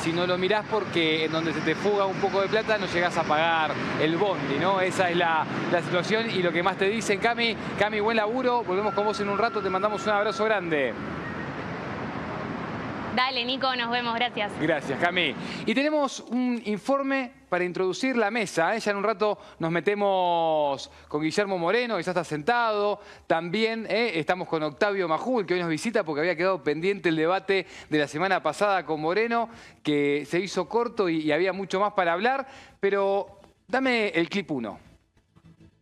si no lo mirás porque en donde se te fuga un poco de plata no llegás a pagar el bondi, ¿no? Esa es la, la situación y lo que más te dicen. Cami, Cami, buen laburo. Volvemos con vos en un rato. Te mandamos un abrazo grande. Dale, Nico, nos vemos, gracias. Gracias, Cami. Y tenemos un informe para introducir la mesa. ¿eh? Ya en un rato nos metemos con Guillermo Moreno, que ya está sentado. También ¿eh? estamos con Octavio Majul, que hoy nos visita porque había quedado pendiente el debate de la semana pasada con Moreno, que se hizo corto y, y había mucho más para hablar. Pero dame el clip 1.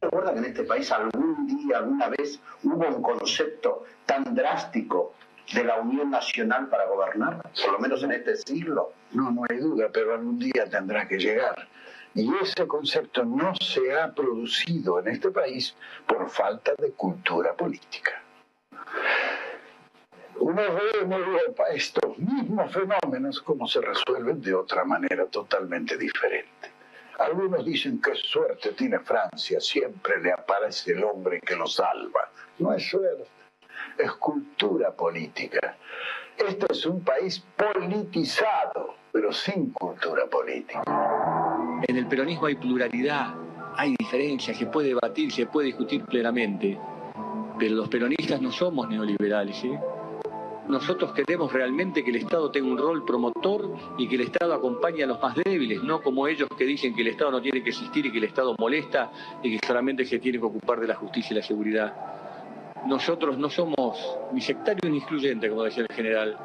¿Recuerda que en este país algún día, alguna vez, hubo un concepto tan drástico de la Unión Nacional para gobernar? Por lo menos en este siglo. No, no hay duda, pero algún día tendrá que llegar. Y ese concepto no se ha producido en este país por falta de cultura política. Uno ve en Europa estos mismos fenómenos como se resuelven de otra manera totalmente diferente. Algunos dicen que suerte tiene Francia, siempre le aparece el hombre que lo salva. No es suerte, es cultura política. Este es un país politizado, pero sin cultura política. En el peronismo hay pluralidad, hay diferencias, se puede debatir, se puede discutir plenamente. Pero los peronistas no somos neoliberales. ¿eh? Nosotros queremos realmente que el Estado tenga un rol promotor y que el Estado acompañe a los más débiles, no como ellos que dicen que el Estado no tiene que existir y que el Estado molesta y que solamente se tiene que ocupar de la justicia y la seguridad. Nosotros no somos ni sectarios ni excluyentes, como decía el general,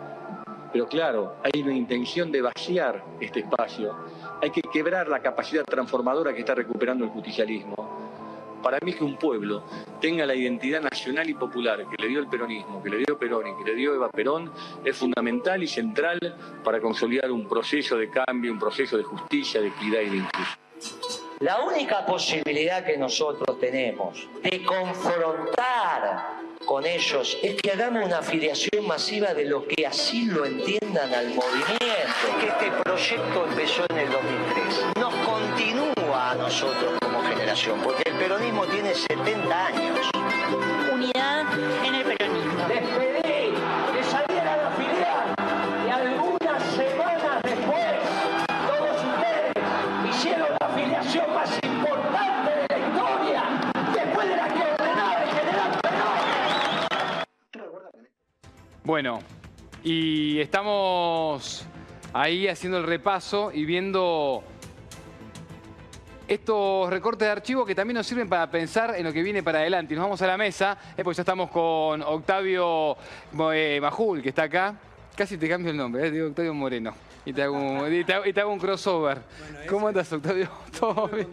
pero claro, hay una intención de vaciar este espacio. Hay que quebrar la capacidad transformadora que está recuperando el justicialismo. Para mí que un pueblo tenga la identidad nacional y popular que le dio el peronismo, que le dio Perón y que le dio Eva Perón, es fundamental y central para consolidar un proceso de cambio, un proceso de justicia, de equidad y de inclusión. La única posibilidad que nosotros tenemos de confrontar con ellos es que hagamos una afiliación masiva de lo que así lo entiendan al movimiento. Que este proyecto empezó en el 2003. Nos continúa a nosotros como generación, porque el peronismo tiene 70 años. Unidad en el peronismo. Bueno, y estamos ahí haciendo el repaso y viendo estos recortes de archivo que también nos sirven para pensar en lo que viene para adelante. Y nos vamos a la mesa, eh, porque ya estamos con Octavio eh, Majul, que está acá. Casi te cambio el nombre, eh, digo Octavio Moreno. Y te hago un, y te hago- y te hago un crossover. ¿Cómo andas, Octavio? ¿Todo bien?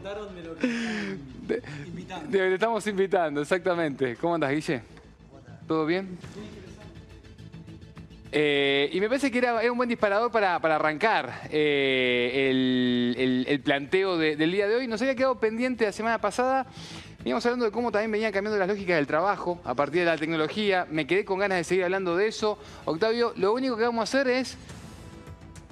Te, te estamos invitando, exactamente. ¿Cómo andas, Guille? ¿Todo bien? Eh, y me parece que era, un buen disparador para, para arrancar eh, el, el- planteo de- del día de hoy. Nos había quedado pendiente la semana pasada. Íbamos hablando de cómo también venían cambiando las lógicas del trabajo a partir de la tecnología. Me quedé con ganas de seguir hablando de eso. Octavio, lo único que vamos a hacer es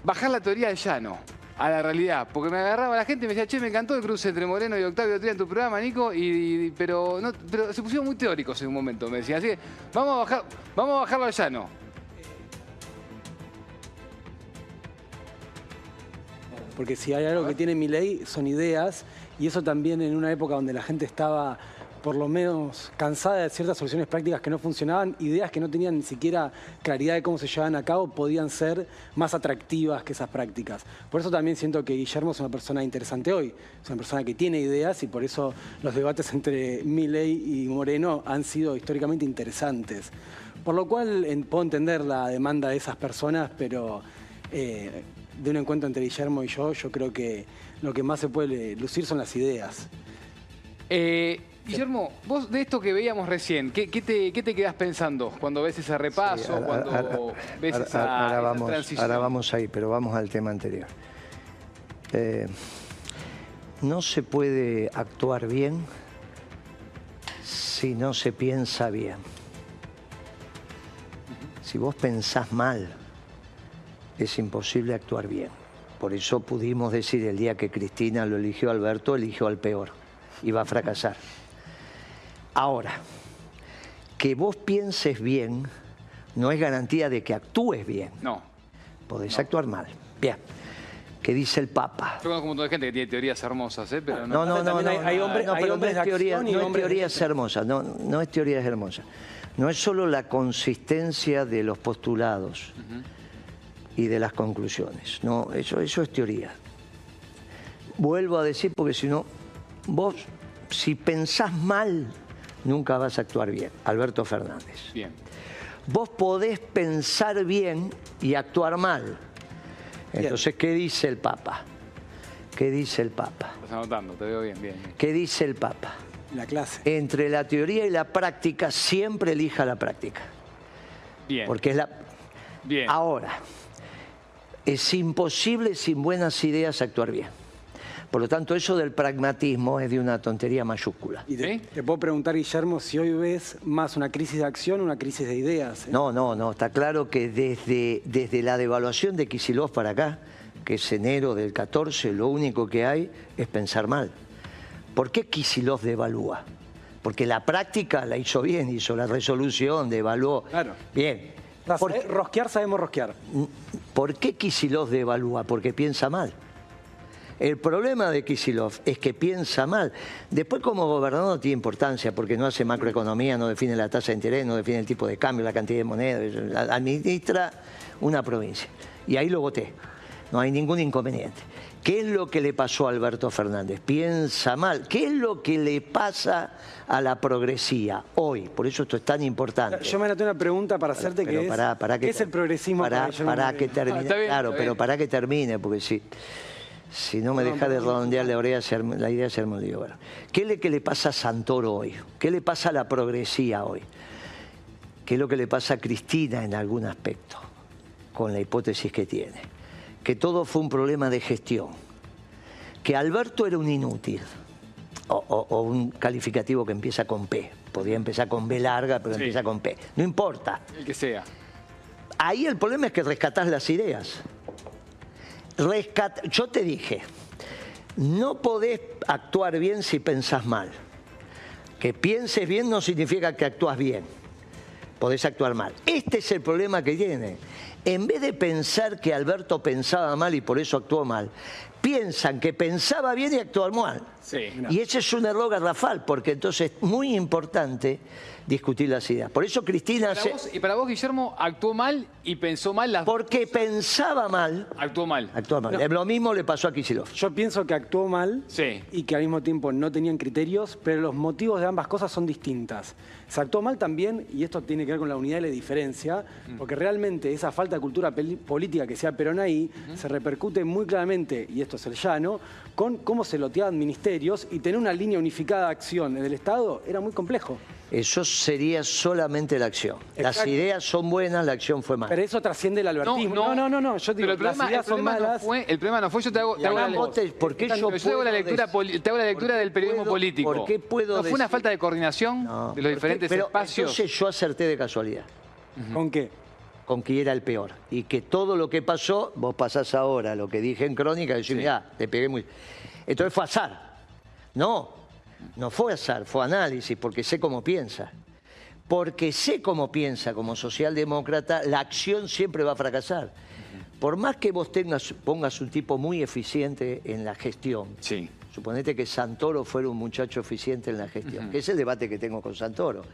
bajar la teoría del llano a la realidad. Porque me agarraba la gente y me decía, che, me encantó el cruce entre Moreno y Octavio Tría en tu programa, Nico, y, pero, pero se pusieron muy teóricos en un momento, me decía. Así que vamos vamos a bajarlo al llano. Porque si hay algo que tiene mi ley son ideas y eso también en una época donde la gente estaba por lo menos cansada de ciertas soluciones prácticas que no funcionaban, ideas que no tenían ni siquiera claridad de cómo se llevaban a cabo, podían ser más atractivas que esas prácticas. Por eso también siento que Guillermo es una persona interesante hoy, es una persona que tiene ideas y por eso los debates entre Milei y Moreno han sido históricamente interesantes. Por lo cual puedo entender la demanda de esas personas, pero eh, de un encuentro entre Guillermo y yo, yo creo que lo que más se puede lucir son las ideas. Eh, Guillermo, vos de esto que veíamos recién, ¿qué, qué te, qué te quedás pensando cuando ves ese repaso, Sí, ahora- cuando ahora- ves ahora- esa, ahora esa vamos, transición? ahora vamos ahí, pero vamos al tema anterior. Eh, no se puede actuar bien si no se piensa bien. Si vos pensás mal, es imposible actuar bien. Por eso pudimos decir el día que Cristina lo eligió Alberto, eligió al peor. Y va a fracasar. Ahora, que vos pienses bien no es garantía de que actúes bien. No. podés actuar mal. Bien. ¿Qué dice el Papa? Yo conozco un montón de gente que tiene teorías hermosas, ¿eh? pero No, no, no, no, hay- hombres- no, hay no hombres es de teoría, acción y no es teorías hermosas, no, no es teorías hermosas. No es solo la consistencia de los postulados y de las conclusiones, no, eso, eso es teoría. Vuelvo a decir porque si no, vos, si pensás mal, nunca vas a actuar bien. Alberto Fernández. Bien. Vos podés pensar bien y actuar mal. Entonces, ¿qué dice el Papa? ¿Qué dice el Papa? Estás anotando, te veo bien, bien. bien. ¿Qué dice el Papa? La clase. Entre la teoría y la práctica, siempre elija la práctica. Bien. Porque es la. Bien. Ahora, es imposible sin buenas ideas actuar bien. Por lo tanto, eso del pragmatismo es de una tontería mayúscula. Y te, puedo preguntar, Guillermo, si hoy ves más una crisis de acción o una crisis de ideas. ¿eh? No, no, no. Está claro que desde, desde la devaluación de Kisilov para acá, que es enero del 14, lo único que hay es pensar mal. ¿Por qué Kisilov devalúa? Porque la práctica la hizo bien, hizo la resolución, devaluó. Claro. Bien. Ras- ¿Por eh, qué, Rosquear sabemos rosquear. por qué Kisilov devalúa? Porque piensa mal. El problema de Kisilov es que piensa mal. Después como gobernador no tiene importancia porque no hace macroeconomía, no define la tasa de interés, no define el tipo de cambio, la cantidad de moneda, administra una provincia. Y ahí lo voté. No hay ningún inconveniente. ¿Qué es lo que le pasó a Alberto Fernández? Piensa mal. ¿Qué es lo que le pasa a la progresía hoy? Por eso esto es tan importante. Yo me anoté una pregunta para hacerte Pero que es, pará, pará que ¿qué es el progresismo para Guillermo pará que termine. Ah, está bien, claro, está pero pará que termine, porque si, si no me deja de redondear la, idea, se la idea, se arma un lío. Bueno, ¿Qué es lo que le pasa a Santoro hoy? ¿Qué le pasa a la progresía hoy? ¿Qué es lo que le pasa a Cristina en algún aspecto, con la hipótesis que tiene? Que todo fue un problema de gestión. Que Alberto era un inútil. O, o- o un calificativo que empieza con P. Podría empezar con B larga, pero Sí. empieza con P. No importa. El que sea. Ahí el problema es que rescatás las ideas. Rescat- Yo te dije, no podés actuar bien si pensás mal. Que pienses bien no significa que actúas bien. Podés actuar mal. Este es el problema que tiene. En vez de pensar que Alberto pensaba mal y por eso actuó mal, piensan que pensaba bien y actuó mal. Sí. Y ese es un error garrafal, porque entonces es muy importante discutir las ideas. Por eso Cristina... Para se- vos, y para vos, Guillermo, actuó mal y pensó mal las... porque pensaba mal, Actuó mal. actuó mal. Lo mismo le pasó a Kicillof. Yo pienso que actuó mal Sí. y que al mismo tiempo no tenían criterios, pero los motivos de ambas cosas son distintas. Se actuó mal también, y esto tiene que ver con la unidad y la diferencia, porque realmente esa falta de cultura política que sea Perón ahí se repercute muy claramente, y esto es el llano, con cómo se loteaban ministerios y tener una línea unificada de acción en el Estado era muy complejo. Eso sería solamente la acción. Las ideas son buenas, la acción fue mala. Pero eso trasciende el albertismo. No, no, no, no, yo digo, Pero el problema, las el ideas son problema no malas. fue, el problema no fue, yo te hago, te hago la, Además, vos te- ¿por qué Pero yo yo te hago la puedo lectura, te hago la lectura del periodismo puedo- político. por qué puedo ¿No fue una falta de coordinación No, de ¿por los diferentes Pero espacios? Entonces yo acerté de casualidad ¿Con qué? con que era el peor. Y que todo lo que pasó, vos pasás ahora lo que dije en crónica, decís, mirá, te pegué muy. Entonces fue azar. No, no fue azar, fue análisis, porque sé cómo piensa. Porque sé cómo piensa como socialdemócrata, la acción siempre va a fracasar. Por más que vos tengas, pongas un tipo muy eficiente en la gestión, Sí. Suponete que Santoro fuera un muchacho eficiente en la gestión, que es el debate que tengo con Santoro.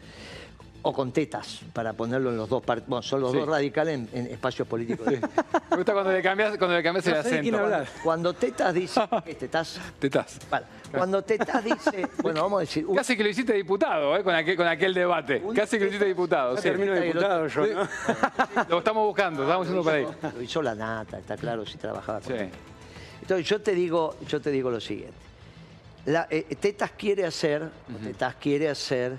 O con tetas, para ponerlo en los dos partidos. Bueno, son los Sí. dos radicales en, en espacios políticos. Me gusta cuando le cambias, cuando le cambias No el acento. Cuando tetas dice. ¿Qué tetas? Vale. Cuando tetas dice. Bueno, vamos a decir. un- Casi que lo hiciste diputado, ¿eh? Con aquel, con aquel debate. Casi que lo hiciste diputado. Sí. termino diputado yo, ¿no? Lo estamos buscando, estamos yendo para ahí. Lo hizo la nata, está claro si trabajaba con Sí. Entonces yo te digo, yo te digo lo siguiente. La, eh, Tetas quiere hacer, Tetas quiere hacer,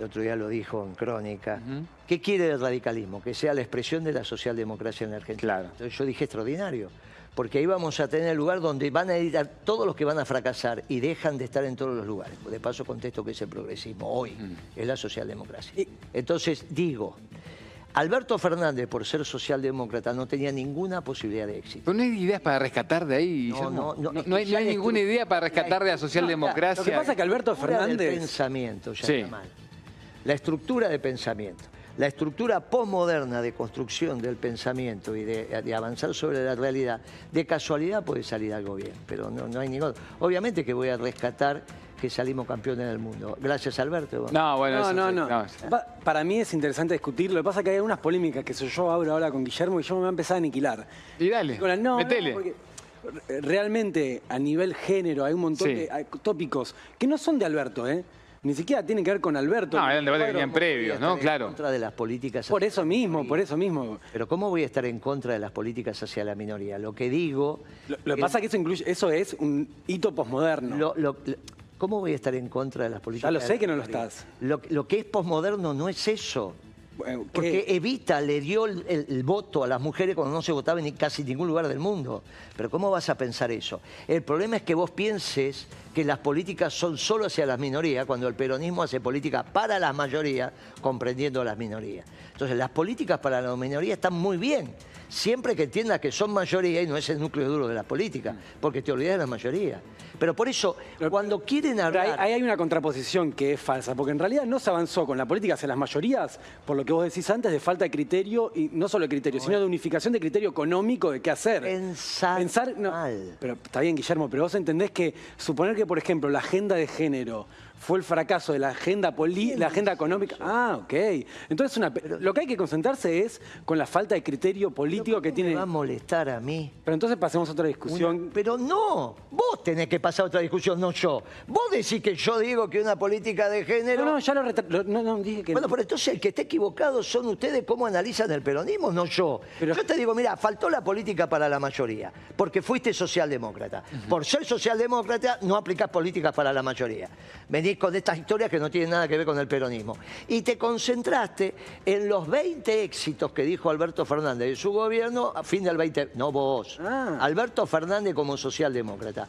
el otro día lo dijo en Crónica, ¿qué quiere el radicalismo? Que sea la expresión de la socialdemocracia en la Argentina. Claro. Entonces yo dije extraordinario, porque ahí vamos a tener el lugar donde van a ir a todos los que van a fracasar y dejan de estar en todos los lugares. De paso contesto que es el progresismo, hoy es la socialdemocracia. Entonces digo, Alberto Fernández, por ser socialdemócrata, no tenía ninguna posibilidad de éxito. Pero no hay ideas para rescatar de ahí, No, no, no, No, hay, ninguna idea para rescatar de la socialdemocracia. Lo que pasa es que Alberto Fernández... pensamiento ya Sí. está mal. La estructura de pensamiento. La estructura posmoderna de construcción del pensamiento y de, de avanzar sobre la realidad, de casualidad puede salir algo bien, pero no, no hay ningún... Obviamente que voy a rescatar que salimos campeones del mundo. Gracias, Alberto. No, bueno, No, eso no, sí, no. Pa- Para mí es interesante discutirlo. Lo que pasa es que hay algunas polémicas que yo abro ahora con Guillermo y yo me voy a empezar a aniquilar. Y dale, la- no, metele. no, porque realmente a nivel género hay un montón Sí. de tópicos que no son de Alberto, ¿eh? Ni siquiera tienen que ver con Alberto. No, eran debates que venían previos, ¿no? En Claro. contra de las políticas Por eso mismo, por eso mismo. Pero ¿cómo voy a estar en contra de las políticas hacia la minoría? Lo que digo... Lo, lo que pasa es que eso incluye, eso es un hito posmoderno. Lo- lo- lo- ¿Cómo voy a estar en contra de las políticas? Ya lo sé que no lo estás. Lo, lo que es posmoderno no es eso. ¿Qué? Porque Evita le dio el, el- el voto a las mujeres cuando no se votaba en casi ningún lugar del mundo. Pero ¿cómo vas a pensar eso? El problema es que vos pienses que las políticas son solo hacia las minorías, cuando el peronismo hace política para las mayorías, comprendiendo a las minorías. Entonces, las políticas para la minoría están muy bien, siempre que entiendas que son mayoría y no es el núcleo duro de la política, porque te olvidas de la mayoría. Pero por eso, cuando quieren hablar... ahí hay una contraposición que es falsa, porque en realidad no se avanzó con la política hacia las mayorías, por lo que vos decís antes, de falta de criterio, y no solo de criterio, sino de unificación de criterio económico de qué hacer. Pensar no, mal. Pero está bien, Guillermo, pero vos entendés que suponer que, por ejemplo, la agenda de género fue el fracaso de la agenda poli, la agenda económica. Ah, ok. Entonces una, lo que hay que concentrarse es con la falta de criterio político que ¿Cómo tiene. me va a molestar a mí? Pero entonces pasemos a otra discusión. Una- pero no, vos tenés que pasar otra discusión, no yo. Vos decís que yo digo que una política de género... No, no, ya lo, retra- no, no, dije que Bueno, no. pero entonces el que esté equivocado son ustedes cómo analizan el peronismo, no yo. Pero- Yo te digo, mira, faltó la política para la mayoría, porque fuiste socialdemócrata. Por ser socialdemócrata no aplicás políticas para la mayoría. Venís con estas historias que no tienen nada que ver con el peronismo. Y te concentraste en los 20 éxitos que dijo Alberto Fernández de su gobierno a fin del 20... No vos, Ah. Alberto Fernández como socialdemócrata.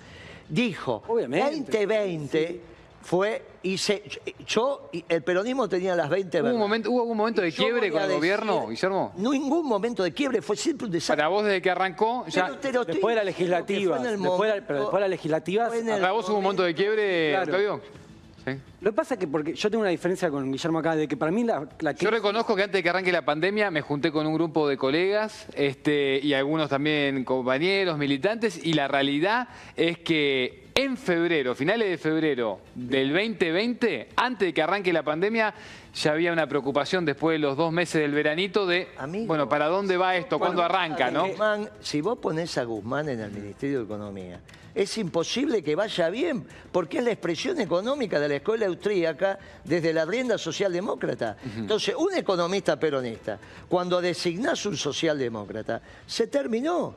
Dijo, Obviamente. 2020 fue, hice, yo, el peronismo tenía las 20 ¿Hubo, un momento, ¿Hubo algún momento de quiebre con el decir- gobierno, Guillermo? Ningún momento de quiebre, fue siempre un desastre. Para vos, desde que arrancó, ya... Pero Después de la legislativa. fue en el Después de la- momento- pero después de la legislativa. ¿Para vos hubo un momento de quiebre, Claro. Octavio? Sí. Lo que pasa es que porque yo tengo una diferencia con Guillermo acá, de que para mí la, la Yo reconozco que antes de que arranque la pandemia me junté con un grupo de colegas este, y algunos también compañeros, militantes, y la realidad es que en febrero, finales de febrero del 2020, antes de que arranque la pandemia, ya había una preocupación después de los dos meses del veranito de, Amigo. bueno, ¿para dónde va esto? ¿Cuándo arranca, no? Guzmán, si vos ponés a Guzmán en el Ministerio de Economía, es imposible que vaya bien, porque es la expresión económica de la escuela austríaca desde la rienda socialdemócrata. Entonces, un economista peronista, cuando designás un socialdemócrata, se terminó.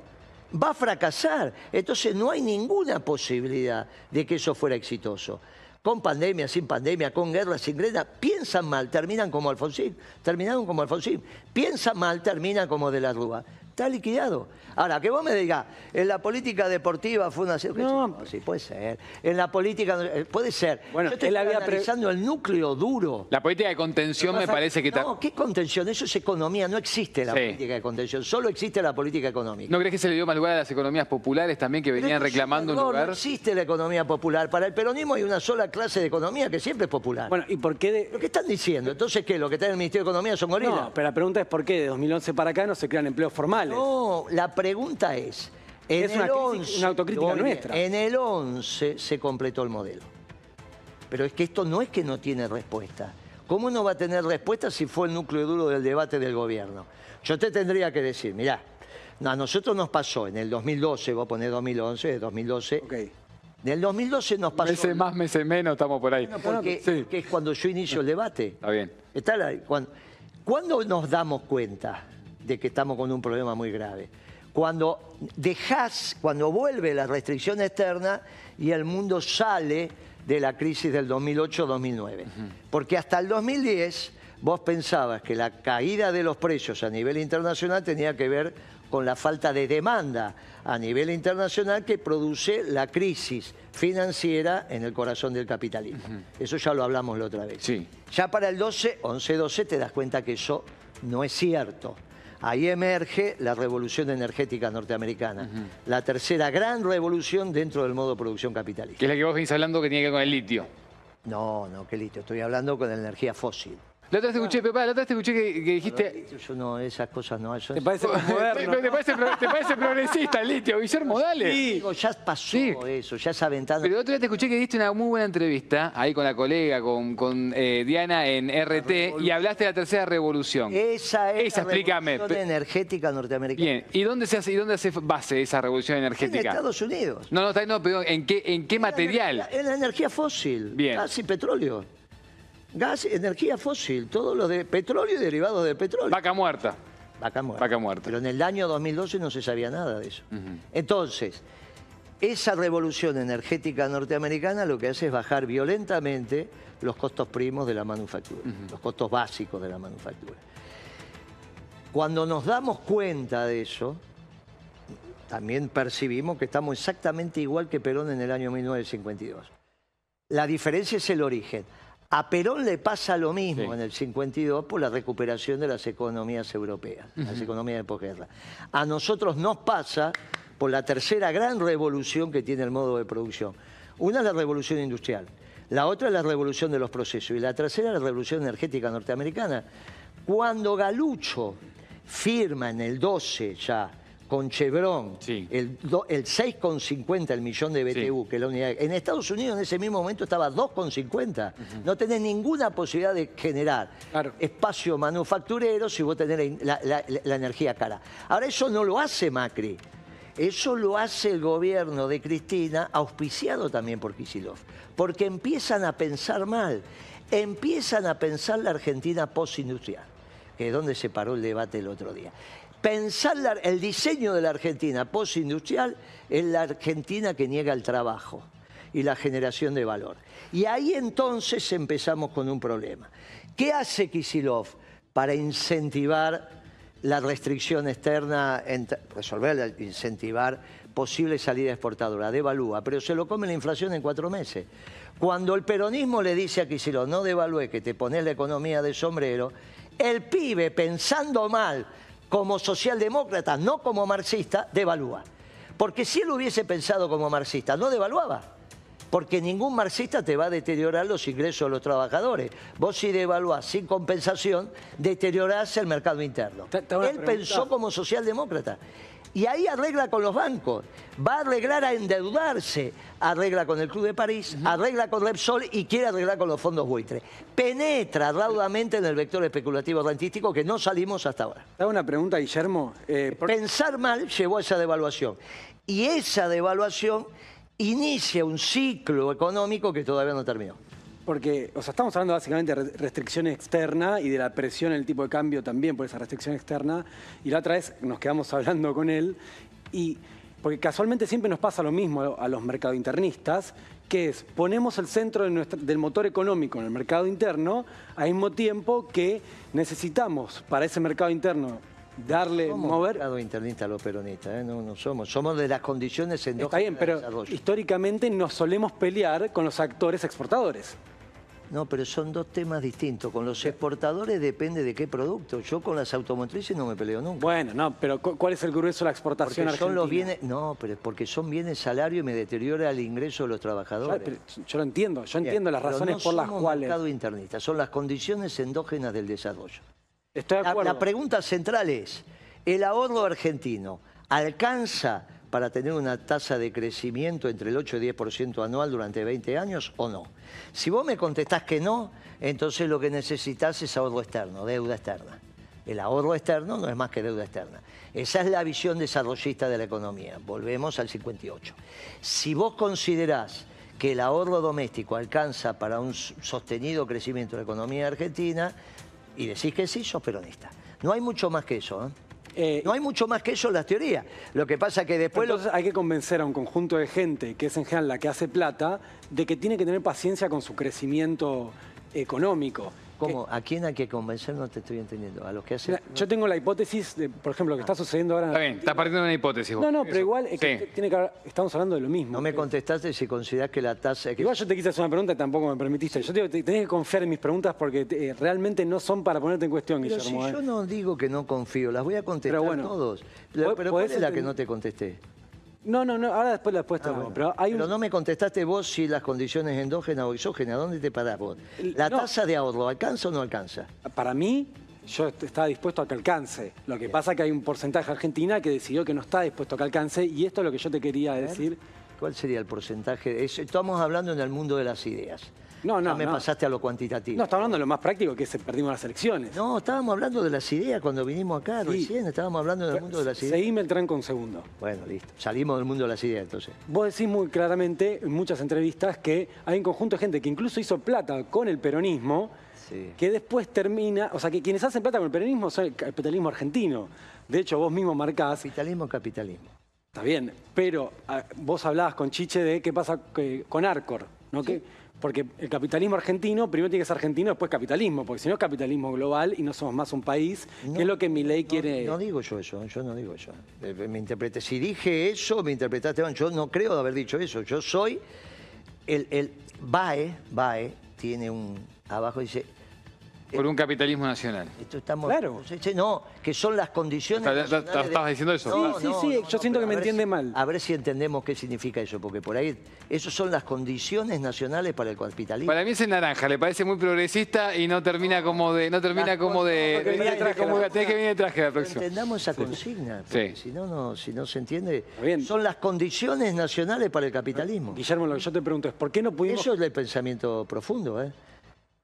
Va a fracasar. Entonces, no hay ninguna posibilidad de que eso fuera exitoso. Con pandemia, sin pandemia, con guerra, sin guerra, piensan mal, terminan como Alfonsín. Terminaron como Alfonsín. Piensan mal, terminan como de la Rúa. Está liquidado. Ahora, que vos me digas, en la política deportiva fue una... No. No, sí, puede ser. En la política, eh, puede ser. Bueno, Yo te él estoy había pre- analizando el núcleo duro. La política de contención me parece que... ta- No, ¿qué contención? Eso es economía, no existe la Sí. política de contención, solo existe la política económica. ¿No crees que se le dio más lugar a las economías populares también que venían reclamando un lugar? No existe la economía popular. Para el peronismo hay una sola clase de economía que siempre es popular. Bueno, ¿y por qué de- ¿Lo que están diciendo? Entonces, ¿qué? ¿Lo que está en el Ministerio de Economía son gorilas? No, pero la pregunta es por qué de 2011 para acá no se crean empleos formales. No, la pregunta es... En Es el una crítica- 11, una autocrítica oye, nuestra. En el 11 se completó el modelo. Pero es que esto no es que no tiene respuesta. ¿Cómo no va a tener respuesta si fue el núcleo duro del debate del gobierno? Yo te tendría que decir, mirá, a nosotros nos pasó en el 2012, vos ponés 2011, de 2012. Ok. En el 2012 nos pasó... Meses más, meses menos, estamos por ahí. Porque, Sí, porque es cuando yo inicio el debate. está bien. Está la- cuando, ¿Cuándo nos damos cuenta de que estamos con un problema muy grave? Cuando dejás, cuando vuelve la restricción externa y el mundo sale de la crisis del 2008-2009. Porque hasta el 2010 vos pensabas que la caída de los precios a nivel internacional tenía que ver con la falta de demanda a nivel internacional que produce la crisis financiera en el corazón del capitalismo. Eso ya lo hablamos la otra vez. Sí. Ya para el 12, 11-12 te das cuenta que eso no es cierto. Ahí emerge la revolución energética norteamericana, la tercera gran revolución dentro del modo de producción capitalista. Que es la que vos venís hablando que tiene que ver con el litio. No, no, qué listo, estoy hablando con la energía fósil. La otra vez te escuché, Pepa, la otra vez te escuché que, que dijiste... Yo no, esas cosas no. Eso ¿Te es- parece moderno? ¿Te, te parece, te parece progresista el litio? Guillermo, dale. Digo, ya pasó Sí. eso, ya esa ventana. Pero el otro día te escuché que diste una muy buena entrevista ahí con la colega, con, con, eh, Diana en RT, y hablaste de la tercera revolución. Esa es Esa, la explícame. revolución energética norteamericana. Bien, ¿y dónde se hace, y dónde hace base esa revolución En energética? Estados Unidos. No, no, está- no, pero ¿en qué, en qué material? En la energía fósil. Bien. Gas y petróleo. Gas, energía fósil. Todo lo de petróleo y derivados del petróleo. Vaca muerta. Vaca muerta. Vaca muerta. Pero en el año 2012 no se sabía nada de eso. Entonces, esa revolución energética norteamericana lo que hace es bajar violentamente los costos primos de la manufactura, los costos básicos de la manufactura. Cuando nos damos cuenta de eso, también percibimos que estamos exactamente igual que Perón en el año 1952. La diferencia es el origen. A Perón le pasa lo mismo Sí. en el 52 por la recuperación de las economías europeas, las economías de posguerra. A nosotros nos pasa por la tercera gran revolución que tiene el modo de producción. Una es la revolución industrial, la otra es la revolución de los procesos y la tercera es la revolución energética norteamericana. Cuando Galucho firma en el 12 ya con Chevron Sí. el, el 6,50 el millón de BTU, que es la unidad. En Estados Unidos en ese mismo momento estaba 2,50. No tenés ninguna posibilidad de generar Claro. espacio manufacturero si vos tenés la, la- la- la energía cara. Ahora, eso no lo hace Macri. Eso lo hace el gobierno de Cristina, auspiciado también por Kisilov, porque empiezan a pensar mal, empiezan a pensar la Argentina postindustrial, que es donde se paró el debate el otro día. Pensar el diseño de la Argentina postindustrial es la Argentina que niega el trabajo y la generación de valor. Y ahí entonces empezamos con un problema. ¿Qué hace Kisilov para incentivar la restricción externa, resolverla, incentivar posible salida exportadora? Devalúa, pero se lo come la inflación en cuatro meses. Cuando el peronismo le dice a Kisilov, no devalúe, que te pones la economía de sombrero, el pibe, pensando mal, como socialdemócrata, no como marxista, devalúa. Porque si él hubiese pensado como marxista, no devaluaba. Porque ningún marxista te va a deteriorar los ingresos de los trabajadores. Vos si devaluás sin compensación, deteriorás el mercado interno. Él pensó como socialdemócrata. Y ahí arregla con los bancos, va a arreglar a endeudarse, arregla con el Club de París, arregla con Repsol y quiere arreglar con los fondos buitre. Penetra raudamente en el vector especulativo rentístico que no salimos hasta ahora. Hago una pregunta, Guillermo. eh, por- Pensar mal llevó a esa devaluación. Y esa devaluación inicia un ciclo económico que todavía no terminó. Porque, o sea, estamos hablando básicamente de re- restricción externa y de la presión en el tipo de cambio también por esa restricción externa. Y la otra vez nos quedamos hablando con él y porque casualmente siempre nos pasa lo mismo a los mercados internistas, que es ponemos el centro de nuestra- del motor económico en el mercado interno, al mismo tiempo que necesitamos para ese mercado interno darle, Somos mover. mercado internista los peronistas, ¿eh? no, no somos. Somos de las condiciones endógenas Está bien, pero históricamente nos solemos pelear con los actores exportadores. No, pero son dos temas distintos. Con los exportadores depende de qué producto. Yo con las automotrices no me peleo nunca. Bueno, no, pero cu- ¿cuál es el grueso de la exportación Porque son los argentina? bienes, no, pero es porque son bienes salario y me deteriora el ingreso de los Claro, trabajadores. pero yo lo entiendo, yo Bien, entiendo las razones no por las cuales. mercado internista, son las condiciones endógenas del desarrollo. Estoy de La, acuerdo. la pregunta central es, ¿el ahorro argentino alcanza para tener una tasa de crecimiento entre el 8 y 10% anual durante 20 años o no? Si vos me contestás que no, entonces lo que necesitas es ahorro externo, deuda externa. El ahorro externo no es más que deuda externa. Esa es la visión desarrollista de la economía. Volvemos al 58. Si vos considerás que el ahorro doméstico alcanza para un sostenido crecimiento de la economía argentina, y decís que sí, sos peronista. No hay mucho más que eso. ¿eh? Eh, No hay mucho más que eso en las teorías. Lo que pasa es que después... lo- Entonces hay que convencer a un conjunto de gente, que es en general la que hace plata, de que tiene que tener paciencia con su crecimiento económico. ¿Cómo? ¿A quién hay que convencer? No te estoy entendiendo. ¿A los que hacen...? Yo tengo la hipótesis de, por ejemplo, lo que está sucediendo ahora en Está bien, estás partiendo de una hipótesis. vos. No, no, pero Eso. igual es que Sí. tiene que haber- estamos hablando de lo mismo. No me Eh, contestaste si considerás que la tasa... que- Igual yo te quise hacer una pregunta y tampoco me permitiste. Yo te digo, te- tenés que confiar en mis preguntas porque eh, realmente no son para ponerte en cuestión, Pero si Guillermo. eh. yo no digo que no confío, las voy a contestar Pero bueno, todos. Pero, ¿cuál es la que no te contesté? No, no, no, ahora después la después te Ah, bueno. Pero hay Pero un... no me contestaste vos si las condiciones endógenas o exógenas, ¿dónde te parás vos? ¿La No. tasa de ahorro alcanza o no alcanza? Para mí, yo est- estaba dispuesto a que alcance. Lo que pasa es que hay un porcentaje argentina que decidió que no está dispuesto a que alcance y esto es lo que yo te quería decir. ¿Cuál sería el porcentaje? Es- estamos hablando en el mundo de las ideas. No, no, Ya me no. pasaste a lo cuantitativo. No, está hablando de lo más práctico que es perdimos las elecciones. No, estábamos hablando de las ideas cuando vinimos acá Sí. recién, estábamos hablando del mundo de las ideas. Seguime el tranco un segundo. Bueno, listo. Salimos del mundo de las ideas entonces. Vos decís muy claramente en muchas entrevistas que hay un conjunto de gente que incluso hizo plata con el peronismo, Sí. que después termina, o sea, que quienes hacen plata con el peronismo son el capitalismo argentino. De hecho, vos mismo marcás, Capitalismo, capitalismo. está bien, pero ah, vos hablabas con Chiche de qué pasa que- con Arcor, ¿no? Que, porque el capitalismo argentino primero tiene que ser argentino, después capitalismo, porque si no es capitalismo global y no somos más un país, que es lo que mi ley quiere... No digo yo eso, yo no digo eso. Eh, Me interpreté. Si dije eso, me interpretaste. Yo no creo de haber dicho eso. Yo soy el, el BAE, BAE tiene un abajo dice Por un capitalismo nacional. esto estamos Claro. No, que son las condiciones de- estabas diciendo eso. Sí, sí, sí, yo siento que me a ver entiende si- mal. A ver si entendemos qué significa eso, porque por ahí esos son las condiciones nacionales para el capitalismo. Para mí es el naranja, le parece muy progresista y no termina como de. No termina Las como de. porque viene de traje como- que de traje la próxima. entendamos esa consigna, porque Sí. si no, no, si no se entiende, bien. son las condiciones nacionales para el capitalismo. Guillermo, lo que yo te pregunto es, ¿por qué no pudimos... Eso es el pensamiento profundo, ¿eh?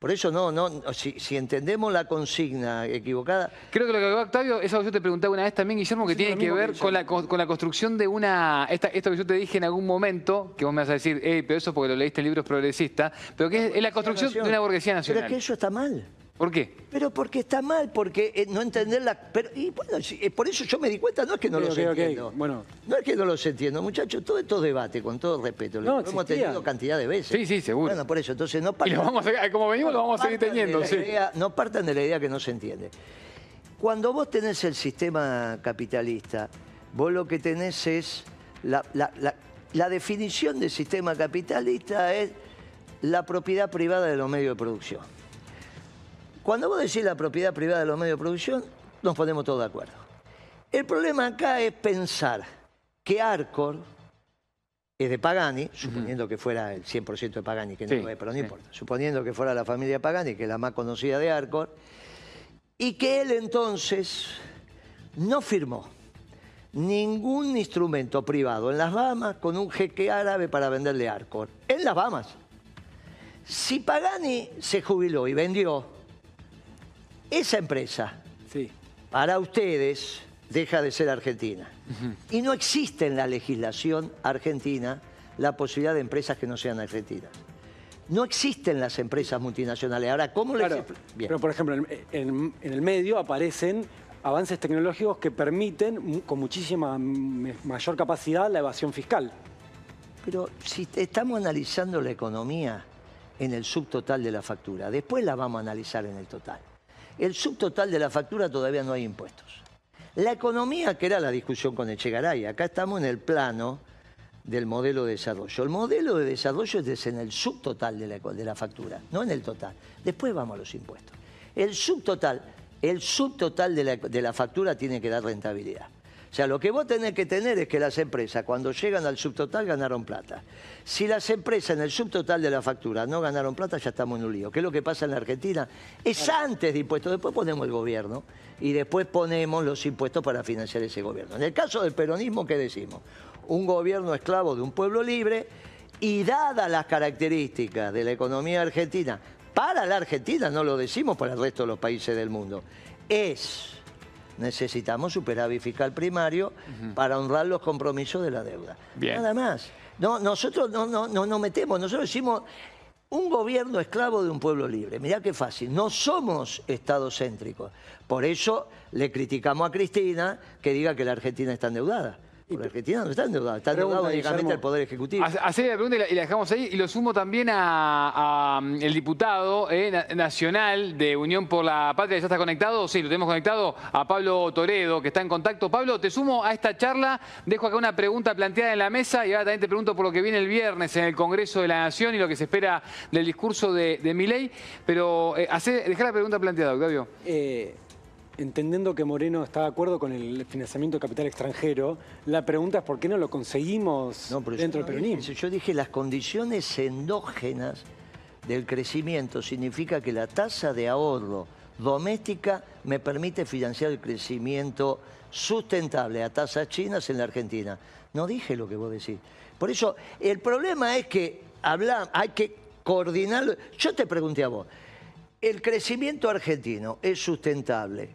Por eso no, no, si, si entendemos la consigna equivocada, Creo que lo que habló Octavio, eso que yo te preguntaba una vez también, Guillermo, que Sí, tiene que ver que con la, con, con la construcción de una. Esta, esto que yo te dije en algún momento, que vos me vas a decir, hey, pero eso porque lo leíste en libros progresistas, pero que es, es la construcción de una burguesía Pero nacional. es que eso está mal. ¿Por qué? Pero porque está mal, porque eh, no entender la... Pero, y bueno, si- eh, por eso yo me di cuenta, no es que no Ok, los entiendo. Bueno. No es que no los entiendo, muchachos, todo esto es debate, con todo respeto. No, lo hemos tenido cantidad de veces. Sí, sí, seguro. Bueno, por eso, entonces no Y partan- lo vamos a, como venimos, lo vamos a seguir teniendo, la sí. idea- no partan de la idea que no se entiende. Cuando vos tenés el sistema capitalista, vos lo que tenés es la, la- la- la definición del sistema capitalista es la propiedad privada de los medios de producción. Cuando vos decís la propiedad privada de los medios de producción, nos ponemos todos de acuerdo. El problema acá es pensar que Arcor es de Pagani, suponiendo que fuera el 100% de Pagani, que no lo es, pero no sí. importa. Suponiendo que fuera la familia Pagani, que es la más conocida de Arcor, y que él entonces no firmó ningún instrumento privado en las Bahamas con un jeque árabe para venderle Arcor. En las Bahamas. Si Pagani se jubiló y vendió, esa empresa Sí. para ustedes deja de ser argentina. Y no existe en la legislación argentina la posibilidad de empresas que no sean argentinas. No existen las empresas multinacionales. Ahora, ¿cómo les Claro, expl- Bien. pero por ejemplo, en, en- en el medio aparecen avances tecnológicos que permiten con muchísima mayor capacidad la evasión fiscal. Pero si estamos analizando la economía en el subtotal de la factura, después la vamos a analizar en el total. El subtotal de la factura todavía no hay impuestos. La economía, que era la discusión con Echegaray, acá estamos en el plano del modelo de desarrollo. El modelo de desarrollo es en el subtotal de la, de la factura, no en el total. Después vamos a los impuestos. El subtotal, el subtotal de la, de la factura tiene que dar rentabilidad. O sea, lo que vos tenés que tener es que las empresas, cuando llegan al subtotal, ganaron plata. Si las empresas en el subtotal de la factura no ganaron plata, ya estamos en un lío. ¿Qué es lo que pasa en la Argentina? Es antes de impuestos, después ponemos el gobierno y después ponemos los impuestos para financiar ese gobierno. En el caso del peronismo, ¿qué decimos? Un gobierno esclavo de un pueblo libre y dadas las características de la economía argentina, para la Argentina, no lo decimos para el resto de los países del mundo, es necesitamos superávit fiscal primario para honrar los compromisos de la deuda. Bien. Nada más. No, nosotros no, no, no nos metemos, nosotros decimos un gobierno esclavo de un pueblo libre. Mirá qué fácil, no somos estadocéntricos. Por eso le criticamos a Cristina que diga que la Argentina está endeudada. Porque Argentina no está endeudada, está endeudada únicamente el Poder Ejecutivo. Hace- Hacer la pregunta y la, y la dejamos ahí y lo sumo también a, a, mm, el diputado eh, na- nacional de Unión por la Patria, ¿ya está conectado? Sí, lo tenemos conectado a Pablo Toredo, que está en contacto. Pablo, te sumo a esta charla, dejo acá una pregunta planteada en la mesa y ahora también te pregunto por lo que viene el viernes en el Congreso de la Nación y lo que se espera del discurso de, de Milei, pero eh, hacé- dejá la pregunta planteada, Octavio. Eh, entendiendo que Moreno está de acuerdo con el financiamiento de capital extranjero, la pregunta es por qué no lo conseguimos No, dentro del peronismo. Yo dije las condiciones endógenas del crecimiento significa que la tasa de ahorro doméstica me permite financiar el crecimiento sustentable a tasas chinas en la Argentina. No dije lo que vos decís. Por eso, el problema es que habla, hay que coordinarlo. Yo te pregunté a vos, ¿el crecimiento argentino es sustentable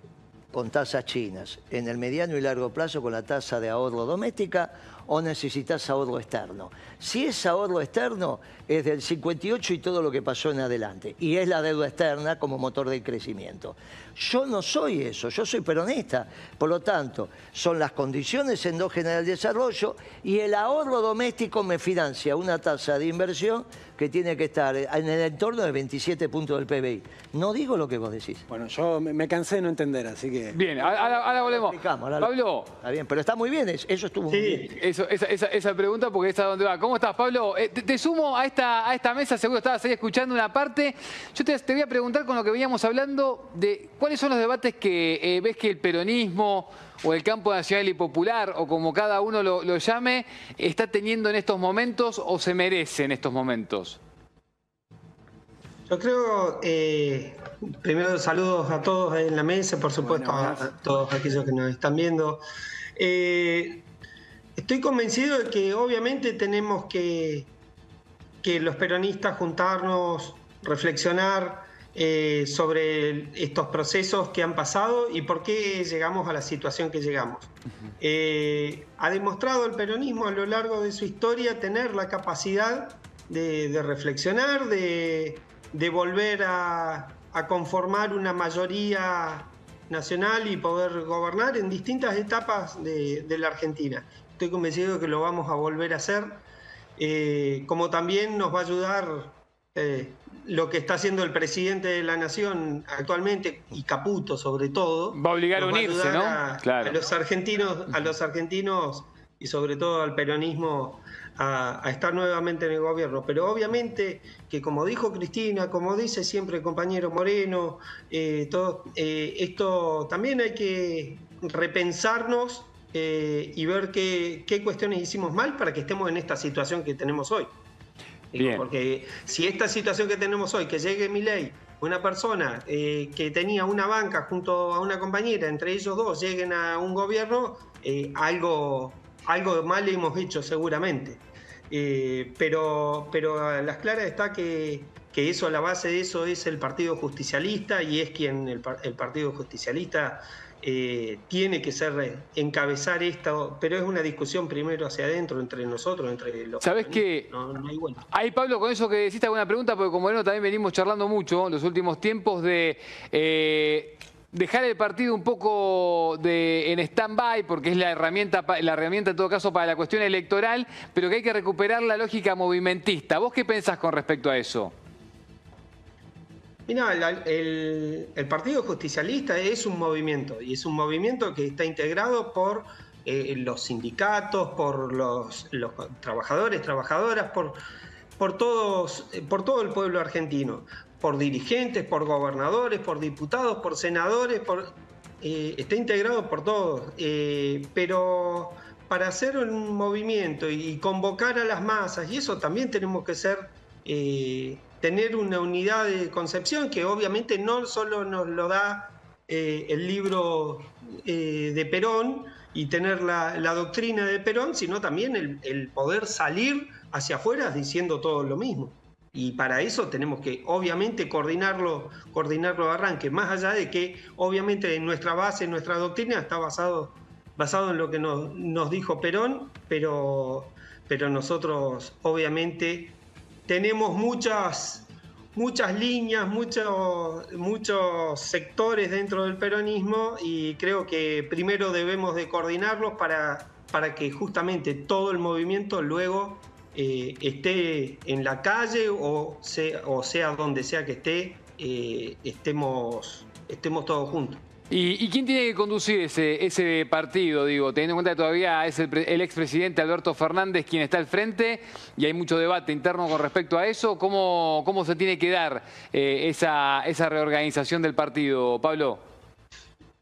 con tasas chinas en el mediano y largo plazo con la tasa de ahorro doméstica o necesitas ahorro externo? Si es ahorro externo, es del 58 y todo lo que pasó en adelante. Y es la deuda externa como motor del crecimiento. Yo no soy eso, yo soy peronista. Por lo tanto, son las condiciones endógenas del desarrollo y el ahorro doméstico me financia una tasa de inversión que tiene que estar en el entorno de 27 puntos del PBI. No digo lo que vos decís. Bueno, yo me, cansé de no entender, así que... Bien, ahora, volvemos. Explicamos, ahora lo- Pablo, Está bien, pero está muy bien, es- eso estuvo muy bien. Eso, esa, esa- esa pregunta porque es a dónde va. ¿Cómo estás, Pablo? Eh, te, te sumo a esta, a esta mesa, seguro estabas ahí escuchando una parte. Yo te, te voy a preguntar con lo que veníamos hablando de cuáles son los debates que eh, ves que el peronismo o el campo nacional y popular, o como cada uno lo, lo llame, está teniendo en estos momentos o se merece en estos momentos. Yo creo, eh, primero saludos a todos en la mesa, por supuesto, a, a todos aquellos que nos están viendo. Eh, estoy convencido de que obviamente tenemos que, que los peronistas juntarnos, reflexionar eh, sobre estos procesos que han pasado y por qué llegamos a la situación que llegamos. Eh, ha demostrado el peronismo a lo largo de su historia tener la capacidad de, de reflexionar, de, de volver a, a conformar una mayoría nacional y poder gobernar en distintas etapas de, de la Argentina. Estoy convencido de que lo vamos a volver a hacer, eh, como también nos va a ayudar eh, lo que está haciendo el presidente de la Nación actualmente, y Caputo sobre todo. Va a obligar a unirse, ayudar ¿no? A, Claro. a los argentinos, a los argentinos y sobre todo al peronismo a, a estar nuevamente en el gobierno. Pero obviamente que como dijo Cristina, como dice siempre el compañero Moreno, eh, todo, eh, esto también hay que repensarnos eh, y ver qué, qué cuestiones hicimos mal para que estemos en esta situación que tenemos hoy. Bien. Porque si esta situación que tenemos hoy, que llegue Milei, una persona eh, que tenía una banca junto a una compañera, entre ellos dos lleguen a un gobierno, eh, algo, algo mal hemos hecho seguramente. Eh, pero, pero a las claras está que, que eso, la base de eso es el Partido Justicialista y es quien el, el Partido Justicialista eh, tiene que ser eh, encabezar esto, pero es una discusión primero hacia adentro entre nosotros, entre los. ¿Sabés qué? No, no hay. Ahí, Pablo, con eso que decís, te hago una pregunta, porque como Moreno también venimos charlando mucho en los últimos tiempos de eh, dejar el partido un poco de, en stand-by, porque es la herramienta, la herramienta en todo caso para la cuestión electoral, pero que hay que recuperar la lógica movimentista. ¿Vos qué pensás con respecto a eso? Mira, el, Partido Justicialista es un movimiento y es un movimiento que está integrado por eh, los sindicatos, por los, trabajadores, trabajadoras, por, por, todos, eh, por todo el pueblo argentino, por dirigentes, por gobernadores, por diputados, por senadores, eh, está integrado por todos. pero para hacer un movimiento y convocar a las masas, y eso también tenemos que ser tener una unidad de concepción que obviamente no solo nos lo da eh, el libro eh, de Perón y tener la, la doctrina de Perón, sino también el, el poder salir hacia afuera diciendo todo lo mismo. Y para eso tenemos que, obviamente, coordinarlo, coordinarlo de arranque, más allá de que, obviamente, en nuestra base, nuestra doctrina está basado, basado en lo que nos, nos dijo Perón, pero, pero nosotros, obviamente, tenemos muchas, muchas líneas, muchos, muchos sectores dentro del peronismo y creo que primero debemos de coordinarlos para, para que justamente todo el movimiento luego eh, esté en la calle o sea, o sea donde sea que esté, eh, estemos, estemos todos juntos. ¿Y, quién tiene que conducir ese, partido, digo, teniendo en cuenta que todavía es el, el expresidente Alberto Fernández quien está al frente y hay mucho debate interno con respecto a eso? ¿Cómo, cómo se tiene que dar eh, esa, esa reorganización del partido, Pablo?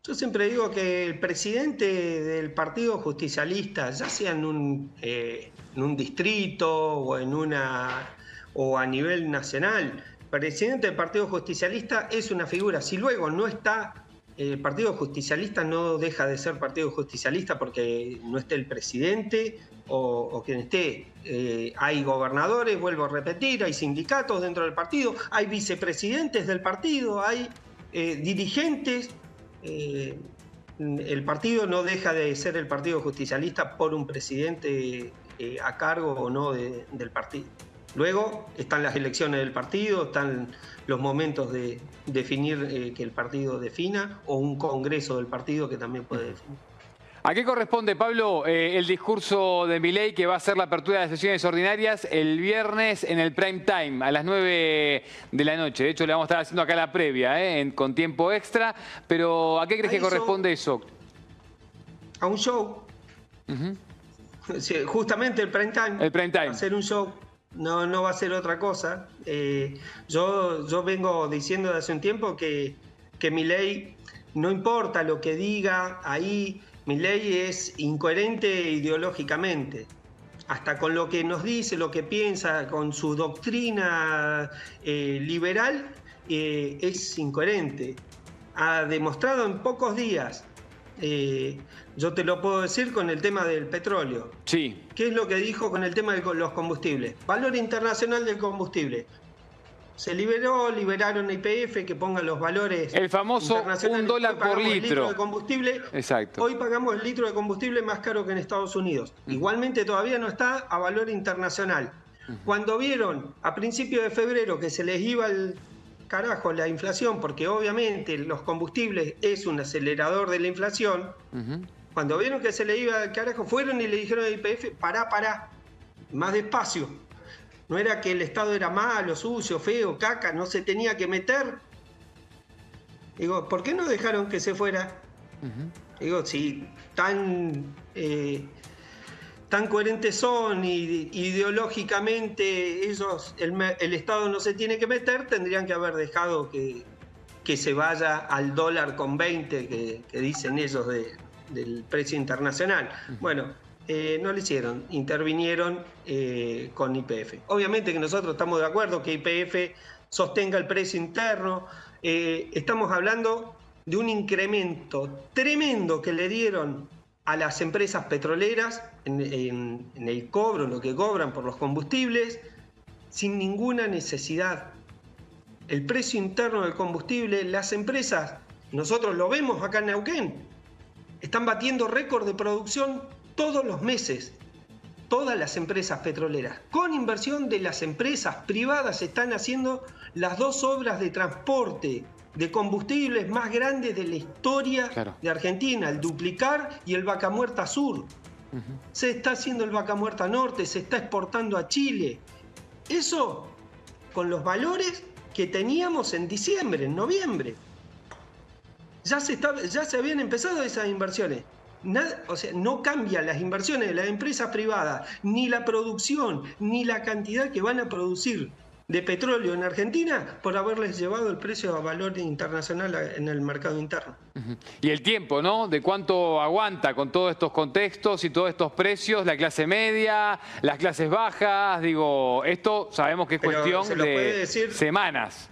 Yo siempre digo que el presidente del Partido Justicialista, ya sea en un, eh, en un distrito o en una o a nivel nacional, presidente del Partido Justicialista es una figura. Si luego no está el Partido Justicialista no deja de ser Partido Justicialista porque no esté el presidente o, quien esté. Eh, hay gobernadores, vuelvo a repetir, hay sindicatos dentro del partido, hay vicepresidentes del partido, hay eh, dirigentes. Eh, el partido no deja de ser el Partido Justicialista por un presidente a cargo o no del partido. Luego están las elecciones del partido, están los momentos de definir eh, que el partido defina o un congreso del partido que también puede definir. ¿A qué corresponde, Pablo, eh, el discurso de Milei que va a ser la apertura de las sesiones ordinarias el viernes en el prime time, a las 9 de la noche? De hecho, le vamos a estar haciendo acá la previa, eh, con tiempo extra. Pero, ¿a qué crees que corresponde eso? A un show. justamente el prime time. El prime time. hacer un show no, no va a ser otra cosa. Eh, yo, yo vengo diciendo de hace un tiempo que, que mi ley, no importa lo que diga ahí, mi ley es incoherente ideológicamente. Hasta con lo que nos dice, lo que piensa, con su doctrina eh, liberal, eh, es incoherente. Ha demostrado en pocos días eh, yo te lo puedo decir con el tema del petróleo. Sí. ¿Qué es lo que dijo con el tema de los combustibles? Valor internacional del combustible. Se liberó, liberaron IPF que ponga los valores. El famoso un dólar por litro. de combustible. Exacto. Hoy pagamos el litro de combustible más caro que en Estados Unidos. Igualmente todavía no está a valor internacional. Cuando vieron a principios de febrero que se les iba el carajo la inflación, porque obviamente los combustibles es un acelerador de la inflación, cuando vieron que se le iba al carajo, fueron y le dijeron al IPF, pará, pará, más despacio. No era que el Estado era malo, sucio, feo, caca, no se tenía que meter. Digo, ¿por qué no dejaron que se fuera? Digo, si tan eh, tan coherentes son y ideológicamente ellos, el, Estado no se tiene que meter, tendrían que haber dejado que, que se vaya al dólar con 20 que, dicen ellos del precio internacional. Bueno, eh, no lo hicieron, intervinieron eh, con IPF. Obviamente que nosotros estamos de acuerdo que IPF sostenga el precio interno, eh, estamos hablando de un incremento tremendo que le dieron a las empresas petroleras en, el cobro, lo que cobran por los combustibles, sin ninguna necesidad. El precio interno del combustible, las empresas, nosotros lo vemos acá en Neuquén, están batiendo récord de producción todos los meses. Todas las empresas petroleras, con inversión de las empresas privadas, están haciendo las dos obras de transporte de combustibles más grandes de la historia de Argentina, el Duplicar y el Vaca Muerta Sur. Se está haciendo el Vaca Muerta Norte, se está exportando a Chile. Eso con los valores que teníamos en diciembre, en noviembre. Ya se, ya se habían empezado esas inversiones. o sea, no cambian las inversiones de las empresas privadas, ni la producción, ni la cantidad que van a producir de petróleo en Argentina por haberles llevado el precio a valor internacional en el mercado interno. Y el tiempo, ¿no? De cuánto aguanta con todos estos contextos y todos estos precios, la clase media, las clases bajas, digo, esto sabemos que es cuestión de semanas.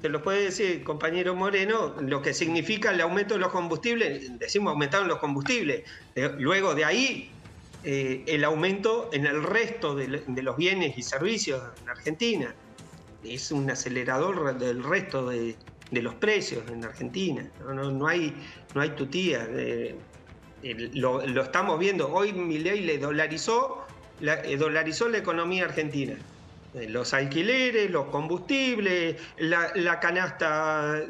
Se lo puede decir, compañero Moreno, lo que significa el aumento de los combustibles, decimos aumentaron los combustibles, eh, luego de ahí eh, el aumento en el resto de, los bienes y servicios en Argentina. Es un acelerador del resto de, los precios en Argentina. No, hay, no hay tutía. Eh, lo, estamos viendo. Hoy ley le dolarizó la, eh, dolarizó la economía argentina. Los alquileres, los combustibles, la, canasta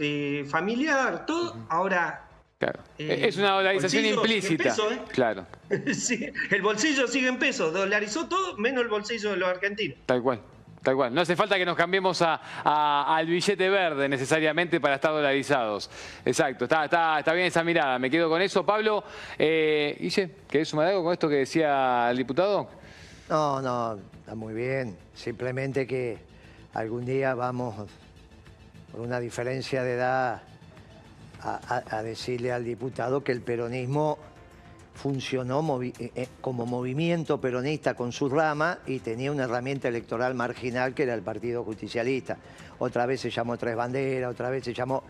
familiar, todo. Ahora Claro. Eh, es una dolarización implícita. ¿eh? Claro. sí, el bolsillo sigue en peso. Dolarizó todo menos el bolsillo de los argentinos. Tal cual. Tal cual. No hace falta que nos cambiemos al billete verde necesariamente para estar dolarizados. Exacto. Está, está, está bien esa mirada. Me quedo con eso. Pablo, eh, Guille, ¿querés sumar algo con esto que decía el diputado? No, no, está muy bien. Simplemente que algún día vamos, por una diferencia de edad, a- decirle al diputado que el peronismo funcionó eh, eh, como movimiento peronista con su rama y tenía una herramienta electoral marginal que era el Partido Justicialista. Otra vez se llamó Tres Banderas, otra vez se llamó...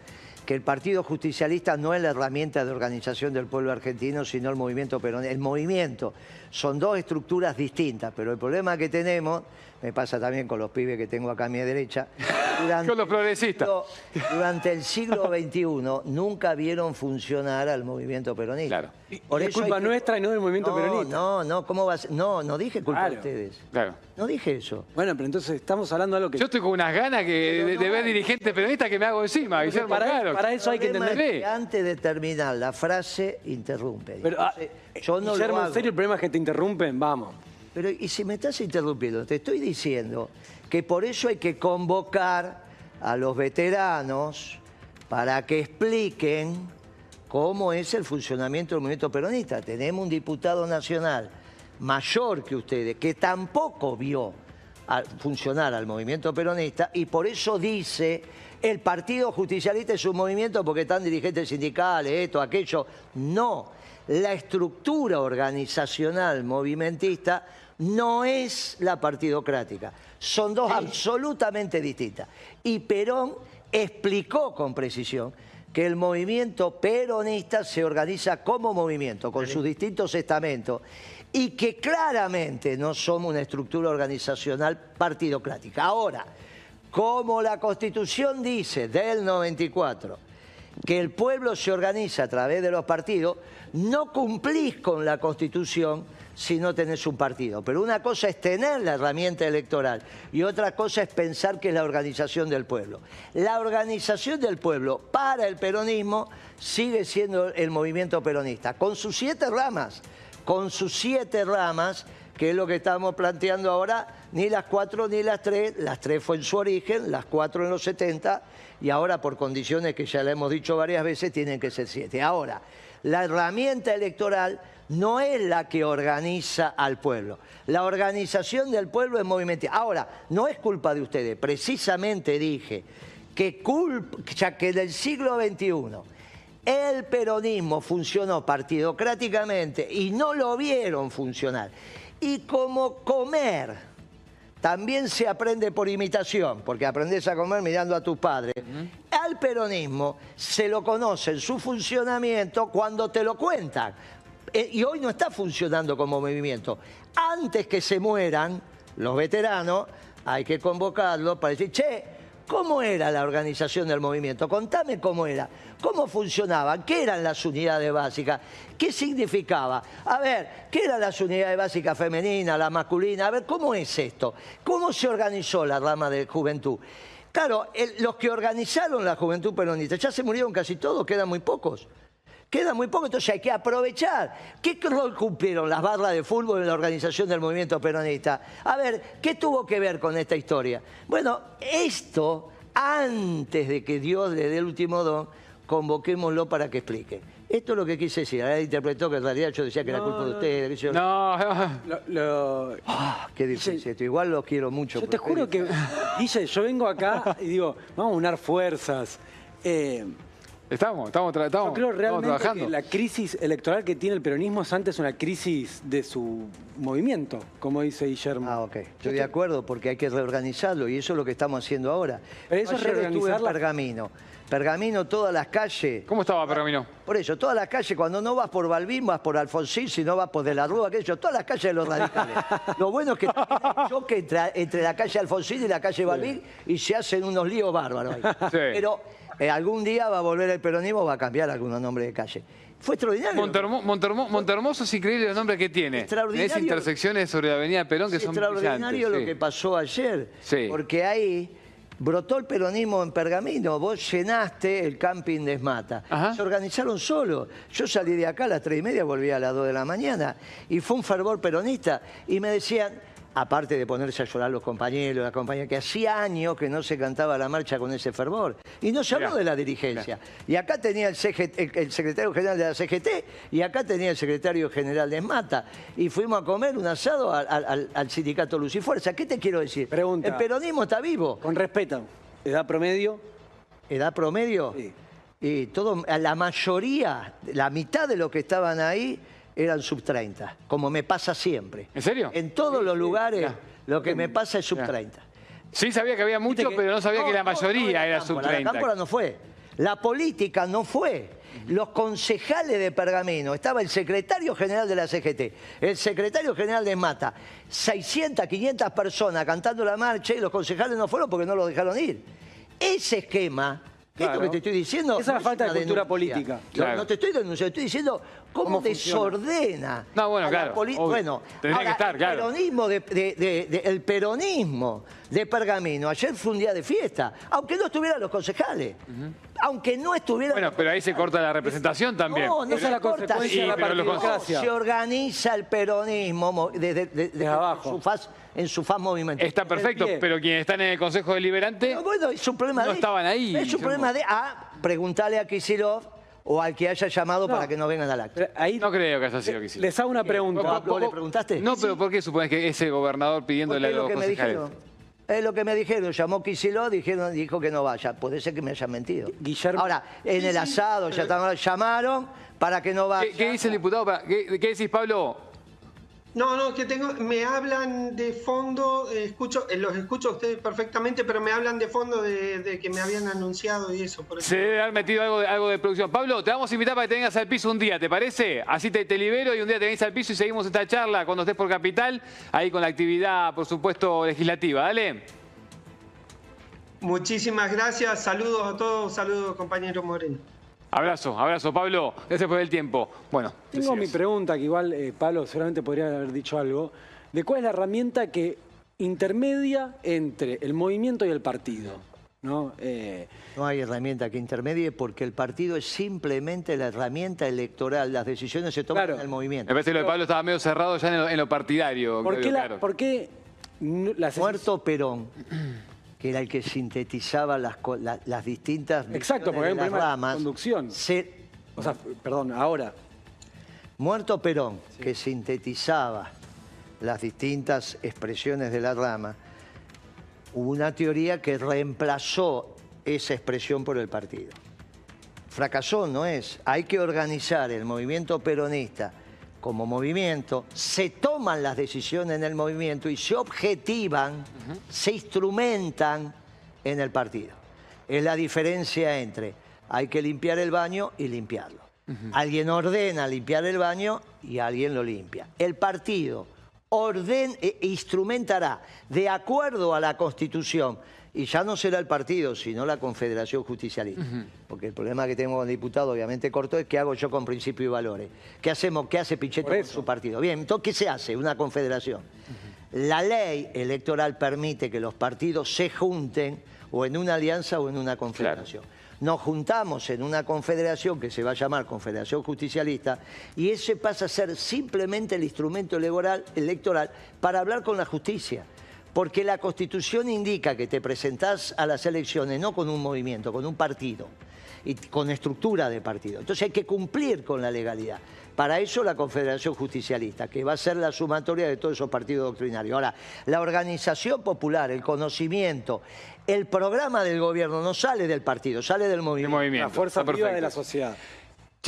Que el Partido Justicialista no es la herramienta de organización del pueblo argentino, sino el movimiento peronista. El movimiento son dos estructuras distintas, pero el problema que tenemos, me pasa también con los pibes que tengo acá a mi derecha, durante Con los progresistas. durante el siglo XXI nunca vieron funcionar al movimiento peronista. Claro. Por es culpa que- nuestra y no del movimiento no, peronista. No, no, ¿cómo va a ser? No, no dije culpa de Claro. ustedes. Claro. No dije eso. Bueno, pero entonces estamos hablando de algo que... Yo estoy con unas ganas que, de, de ver dirigentes peronistas que me hago encima, Guillermo, para- claro. para eso hay que El entender- es que antes de terminar la frase, interrumpe. Pero, ah, yo no Guillermo, lo en hago. serio el problema es que te interrumpen, vamos. Pero, y si me estás interrumpiendo, te estoy diciendo que por eso hay que convocar a los veteranos para que expliquen cómo es el funcionamiento del movimiento peronista. Tenemos un diputado nacional mayor que ustedes, que tampoco vio a- funcionar al movimiento peronista y por eso dice el Partido Justicialista es un movimiento porque están dirigentes sindicales, esto, aquello. No, la estructura organizacional movimentista no es la partidocrática. Son dos absolutamente distintas. Y Perón explicó con precisión que el movimiento peronista se organiza como movimiento, con sus distintos estamentos, y que claramente no somos una estructura organizacional partidocrática. Ahora, como la Constitución dice del 94, que el pueblo se organiza a través de los partidos, no cumplís con la Constitución si no tenés un partido. Pero una cosa es tener la herramienta electoral y otra cosa es pensar que es la organización del pueblo. La organización del pueblo para el peronismo sigue siendo el movimiento peronista, con sus siete ramas, con sus siete ramas, que es lo que estamos planteando ahora, ni las cuatro ni las tres, las tres fue en su origen, las cuatro en los 70, y ahora por condiciones que ya le hemos dicho varias veces, tienen que ser siete. Ahora, la herramienta electoral no es la que organiza al pueblo. La organización del pueblo es movimiento. Ahora, no es culpa de ustedes, precisamente dije que, culpa, ya que en el siglo XXI el peronismo funcionó partidocráticamente y no lo vieron funcionar. Y como comer también se aprende por imitación, porque aprendes a comer mirando a tus padres. Al peronismo se lo conoce en su funcionamiento cuando te lo cuentan. Eh, Y hoy no está funcionando como movimiento. Antes que se mueran los veteranos, hay que convocarlos para decir, che, ¿cómo era la organización del movimiento? Contame cómo era, cómo funcionaban, qué eran las unidades básicas, qué significaba. A ver, ¿qué eran las unidades básicas femeninas, la masculina? A ver, ¿cómo es esto? ¿Cómo se organizó la rama de juventud? Claro, los que organizaron la juventud peronista ya se murieron casi todos, quedan muy pocos. Quedan muy pocos, entonces hay que aprovechar. ¿Qué rol cumplieron las barras de fútbol en la organización del movimiento peronista? A ver, ¿qué tuvo que ver con esta historia? Bueno, esto, antes de que Dios le dé el último don, convoquémoslo para que explique. Esto es lo que quise decir. Ahora interpretó que en realidad yo decía que era No, culpa de ustedes. yo. No, Lo- lo- Ah, qué difícil esto. Igual los quiero mucho. Yo te juro que, Guille, yo vengo acá y digo, vamos a unar fuerzas. Eh, estamos, estamos, tra- estamos, yo creo estamos realmente trabajando. que la crisis electoral que tiene el peronismo es antes una crisis de su movimiento, como dice Guillermo. Ah, ok. Estoy de acuerdo porque hay que reorganizarlo y eso es lo que estamos haciendo ahora. Pero eso es Ayer estuve en reorganizar la- Pergamino. Pergamino, todas las calles. ¿Cómo estaba Pergamino? Por eso, todas las calles, cuando no vas por Balbín, vas por Alfonsín, si no vas por De la Rúa, aquello, todas las calles de los radicales. Lo bueno es que hay choque entre, entre la calle Alfonsín y la calle Balbín y se hacen unos líos bárbaros ahí. Sí. Pero eh, algún día va a volver el peronismo, va a cambiar algunos nombres de calle. Fue extraordinario. Montermo- Montermo- Montermoso es increíble los nombres que tiene. Extraordinario. Tenés intersecciones sobre la avenida Perón que Es son extraordinario lo sí. que pasó ayer, Sí. porque ahí brotó el peronismo en Pergamino, vos llenaste el camping de Esmata, Ajá. se organizaron solos, yo salí de acá a las tres y media, volví a las dos de la mañana, y fue un fervor peronista, y me decían, aparte de ponerse a llorar los compañeros, las compañeras, que hacía años que no se cantaba la marcha con ese fervor, y no se habló Mirá, de la dirigencia, y acá tenía el, CGT el- el secretario general de la CGT, y acá tenía el secretario general de Esmata, y fuimos a comer un asado al, al- al- al sindicato Luz y Fuerza. ¿Qué te quiero decir? Pregunta. El peronismo está vivo. Con respeto, edad promedio, ¿Edad promedio? Sí. Y todo, la mayoría, la mitad de los que estaban ahí eran sub 30, como me pasa siempre. ¿En serio? En todos los lugares lo que me pasa es sub Ya. 30. Sí sabía que había mucho, pero no sabía que la mayoría era sub La 30. cámpora no fue. La política no fue. Los concejales de Pergamino, estaba el secretario general de la CGT, el secretario general de Mata, 600, 500 personas cantando la marcha y los concejales no fueron porque no los dejaron ir. Ese esquema, Claro. esto que te estoy diciendo... Esa es la falta de cultura política. No, Claro. no te estoy denunciando, estoy diciendo cómo, ¿Cómo desordena. No, bueno, a claro, obvio. Bueno, Tendría que estar, el claro. peronismo de, de- de- de- el peronismo de Pergamino ayer fue un día de fiesta, aunque no estuvieran los concejales, aunque no estuvieran Bueno, pero ahí se corta la representación también. no, no se la corta, consecuencia de la pero los- partidocracia. Se organiza el peronismo mo- desde, desde- desde abajo. su faz, en su faz movimiento. Está perfecto, pero quienes están en el Consejo Deliberante Pero bueno, es un problema no de estaban ahí. Es un problema de ah, preguntarle a Kisilov o al que haya llamado No. para que no vengan al acto. Ahí no creo que haya sido que sí. les hago una pregunta. ¿Vos- vos le preguntaste? No, pero ¿por qué supones que ese gobernador pidiéndole a es lo los que me concejales? dijeron. Es lo que me dijeron, llamó Kicillof, dijeron, dijo que no vaya. Puede ser que me hayan mentido. Guillermo- Ahora, en el asado ya estaban- llamaron para que no vaya. ¿Qué, qué dice el diputado? ¿Qué, qué decís, Pablo? No, no, que tengo, me hablan de fondo, eh, escucho, eh, los escucho a ustedes perfectamente, pero me hablan de fondo de, de que me habían anunciado y eso. Por eso. Se debe haber metido algo de, algo de producción. Pablo, te vamos a invitar para que te vengas al piso un día, ¿te parece? Así te, te libero y un día te venís al piso y seguimos esta charla cuando estés por Capital, ahí con la actividad, por supuesto, legislativa. Dale. Muchísimas gracias, saludos a todos, saludos compañero Moreno. Abrazo, abrazo, Pablo. Gracias por el tiempo. Bueno, Tengo mi pregunta, que igual eh, Pablo seguramente podría haber dicho algo, de cuál es la herramienta que intermedia entre el movimiento y el partido. ¿no? Eh, No hay herramienta que intermedie porque el partido es simplemente la herramienta electoral. Las decisiones se toman Claro. en el Me movimiento. parece que lo de Pablo estaba medio cerrado ya en lo, en lo partidario. ¿por, qué la- claro. por qué no- las Muerto Perón, que era el que sintetizaba las, la- las distintas Exacto, porque hay un visiones de las problema de ramas, conducción. se- O sea, perdón, ahora. Muerto Perón, que sintetizaba las distintas expresiones de la rama, hubo una teoría que reemplazó esa expresión por el partido. Fracasó, no es. Hay que organizar el movimiento peronista como movimiento, se toman las decisiones en el movimiento y se objetivan, se instrumentan en el partido. Es la diferencia entre hay que limpiar el baño y limpiarlo. Alguien ordena limpiar el baño y alguien lo limpia. El partido orden, e instrumentará de acuerdo a la Constitución, y ya no será el partido, sino la Confederación Justicialista. Porque el problema que tengo con el diputado, obviamente corto, es qué hago yo con principios y valores. ¿Qué hacemos? ¿Qué hace Pichetto con su partido? Bien, entonces, ¿qué se hace? Una confederación. La ley electoral permite que los partidos se junten o en una alianza o en una confederación. Nos juntamos en una confederación que se va a llamar Confederación Justicialista y ese pasa a ser simplemente el instrumento electoral, electoral para hablar con la justicia. Porque la Constitución indica que te presentás a las elecciones no con un movimiento, con un partido y con estructura de partido. Entonces hay que cumplir con la legalidad. Para eso la Confederación Justicialista, que va a ser la sumatoria de todos esos partidos doctrinarios. Ahora, la organización popular, el conocimiento, el programa del gobierno no sale del partido, sale del El movimiento. movimiento. La fuerza viva de la sociedad.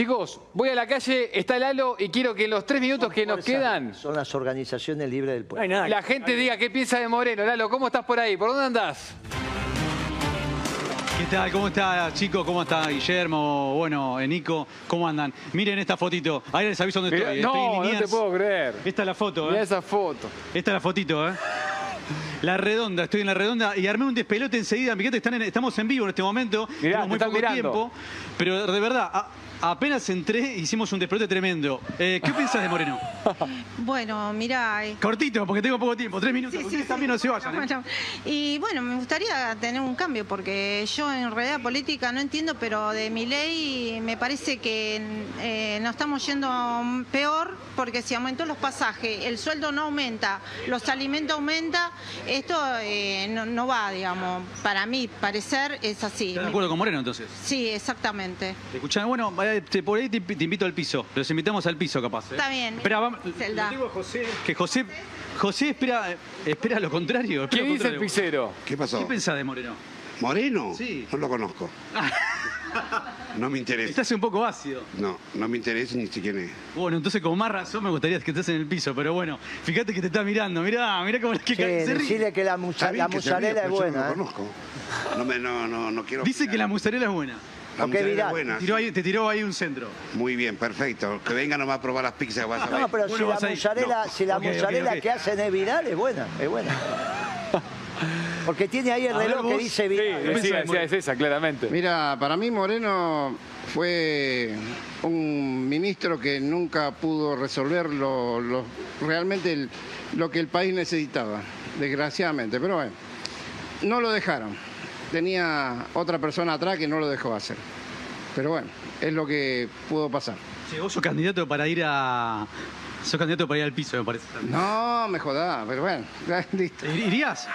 Chicos, voy a la calle, está Lalo y quiero que en los tres minutos que nos quedan, Son las organizaciones libres del No pueblo. nada. la gente diga qué piensa de Moreno. Lalo, ¿cómo estás por ahí? ¿Por dónde andás? ¿Qué tal? ¿Cómo está, chicos? ¿Cómo está Guillermo? Bueno, eh, Nico, ¿cómo andan? Miren esta fotito. Ahí les aviso dónde Mirá- estoy. No, no te puedo creer. Esta es la foto, ¿eh? esa foto. Esta es la fotito, ¿eh? La redonda, estoy en la redonda y armé un despelote enseguida. Fíjate, están en- estamos en vivo en este momento. Mirá, Tenemos te muy poco mirando. tiempo. Pero de verdad, a- apenas entré, hicimos un despelote tremendo. Eh, ¿Qué piensas de Moreno? Bueno, mira. eh, Cortito, porque tengo poco tiempo, tres minutos. sí, Ustedes sí, también sí. no se vayan. ¿eh? Bueno, Y bueno, me gustaría tener un cambio porque yo en realidad política no entiendo, pero de mi ley me parece que eh, nos estamos yendo peor porque si aumentó los pasajes, el sueldo no aumenta, los alimentos aumentan, esto eh, no, no va, digamos. Para mí, parecer es así. ¿Estás de acuerdo con Moreno entonces? Sí, exactamente. Escuchá, bueno, eh, te- por ahí te, te invito al piso. Los invitamos al piso, capaz. ¿eh? Está bien. Espera, vamos. Zelda. digo a José. Que José. José espera, espera lo contrario. espera ¿Qué lo dice el pisero? ¿Qué pasó? ¿Qué pensás de Moreno? ¿Moreno? Sí. No lo conozco. No me interesa. Estás un poco ácido. No, no me interesa ni siquiera. Bueno, entonces con más razón me gustaría que estés en el piso, pero bueno, fíjate que te está mirando, mirá, mirá cómo que Sí, se ríe. que la, musa- la que es yo no buena. lo ¿eh? conozco. No, me, no, no, no quiero. Dice que la mozzarella es buena. La buena. Te tiró, ahí, te tiró ahí un centro. Muy bien, perfecto. Que venga nomás a probar las pizzas que vas a ver. No, pero Bueno, si la mozzarella, no. si la Ok, ok, mozzarella ok. que hacen es viral, es buena, es buena. Porque tiene ahí el A ver, reloj que dice Sí, viral. decía, decía, es esa, claramente. Mira, para mí Moreno fue un ministro que nunca pudo resolver lo, lo- realmente el- lo que el país necesitaba, desgraciadamente. Pero bueno, no lo dejaron. Tenía otra persona atrás que no lo dejó hacer. Pero bueno, es lo que pudo pasar. Che, vos sos candidato para ir a. Sos candidato para ir al piso, me parece. No, me jodá, pero bueno, listo. ¿Ir- ¿Irías?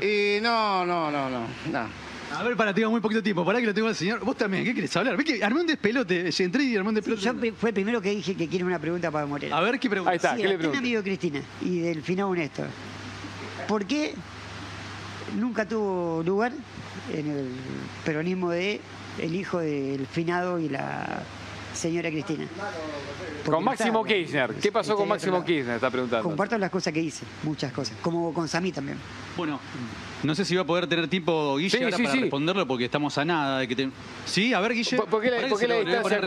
Y no, no, no, no, no. A ver, para, tengo muy poquito tiempo. Para que lo tengo al señor. Vos también, ¿qué querés hablar? Ves que armé un despelote. Entré y armé un despelote. Yo fue el primero que dije que quiere una pregunta para Moreno. A ver, ¿qué pregunta? Ahí está, Sí, ¿qué le pregunto? amigo de Cristina y del finado Néstor. ¿Por qué nunca tuvo lugar en el peronismo de el hijo del finado y la señora Cristina? Porque Con Máximo está- Kirchner. ¿Qué pasó con Máximo. Kirchner? Está preguntando. Comparto las cosas que hice, muchas cosas. Como con Samí también. Bueno, no sé si va a poder tener tiempo Guille Sí, ahora sí, para sí. responderlo porque estamos a nada de que te... Sí, a ver, Guille. ¿Por- por qué la- por qué distancia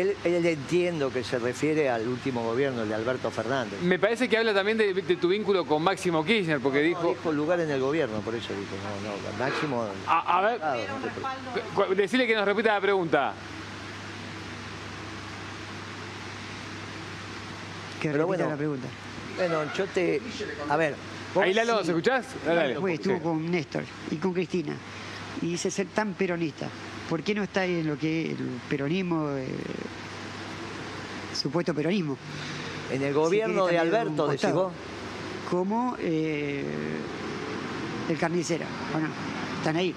Él, él entiendo que se refiere al último gobierno, el de Alberto Fernández. Me parece que habla también de, de tu vínculo con Máximo Kirchner, porque No, dijo... dijo lugar en el gobierno, por eso dijo, no, no, máximo. A, a ver, no decirle que nos repita la pregunta. Que Pero bueno, la pregunta. Bueno, yo te. A ver. vos- Ahí, Lalo, ¿se escuchás? Dale, dale. Fue, estuvo Sí. con Néstor y con Cristina. Y dice ser tan peronista. ¿Por qué no está en lo que es el peronismo, eh, supuesto peronismo? En el gobierno de Alberto, decís vos. Como eh, el carnicera, ¿o no? Están ahí.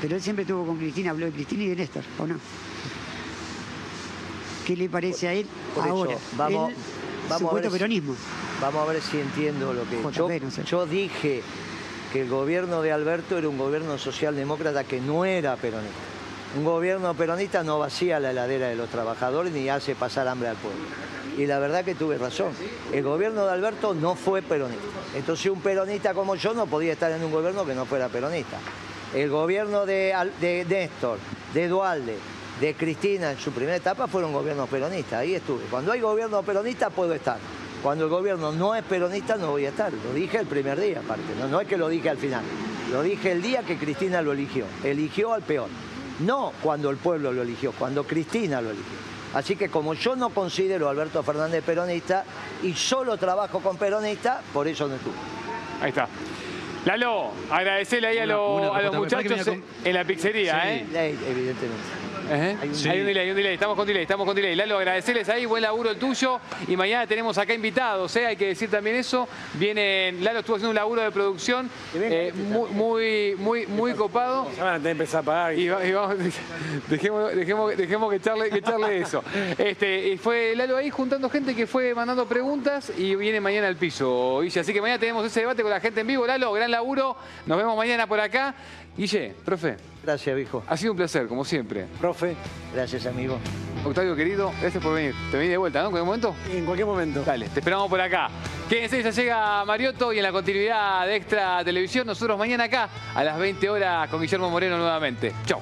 Pero él siempre estuvo con Cristina, habló de Cristina y de Néstor, ¿o no? ¿Qué le parece a él Por eso, ahora? vamos- vamos a ver si- peronismo. Vamos a ver si entiendo lo que. Yo, JP, no sé. yo dije que el gobierno de Alberto era un gobierno socialdemócrata que no era peronista. Un gobierno peronista no vacía la heladera de los trabajadores ni hace pasar hambre al pueblo. Y la verdad que tuve razón. El gobierno de Alberto no fue peronista. Entonces un peronista como yo no podía estar en un gobierno que no fuera peronista. El gobierno de, de Néstor, de Dualde, de Cristina en su primera etapa fueron gobiernos peronistas. Ahí estuve. Cuando hay gobierno peronista puedo estar. Cuando el gobierno no es peronista no voy a estar. Lo dije el primer día, aparte. No, no es que lo dije al final. Lo dije el día que Cristina lo eligió. Eligió al peor. No cuando el pueblo lo eligió, cuando Cristina lo eligió. Así que como yo no considero a Alberto Fernández peronista y solo trabajo con peronistas, por eso no estuve. Ahí está. Lalo, agradecerle ahí a, Una- lo- una a los muchachos en, la pizzería, Sí. ¿eh? Evidentemente. Hay un- Sí. Hay un delay, hay un delay. Estamos con delay, estamos con delay. Lalo, agradecerles ahí, buen laburo el tuyo. Y mañana tenemos acá invitados, ¿eh? hay que decir también eso. Vienen, Lalo estuvo haciendo un laburo de producción eh, muy, muy, muy, muy copado. Se van a tener que empezar a pagar. Y, va- y vamos, dejemos, dejemos, dejemos que echarle, que echarle eso. Este, y fue Lalo ahí juntando gente que fue mandando preguntas y viene mañana al piso, Guille. Así que mañana tenemos ese debate con la gente en vivo. Lalo, gran laburo. Nos vemos mañana por acá. Guille, profe, Gracias, viejo. ha sido un placer, como siempre. Profe, Gracias, amigo. Octavio, querido, gracias por venir. Te venís de vuelta, ¿no? ¿En cualquier momento? en cualquier momento. Dale, te esperamos por acá. Quédense, ya llega Mariotto y en la continuidad de Extra Televisión, nosotros mañana acá a las 20 horas con Guillermo Moreno nuevamente. Chau.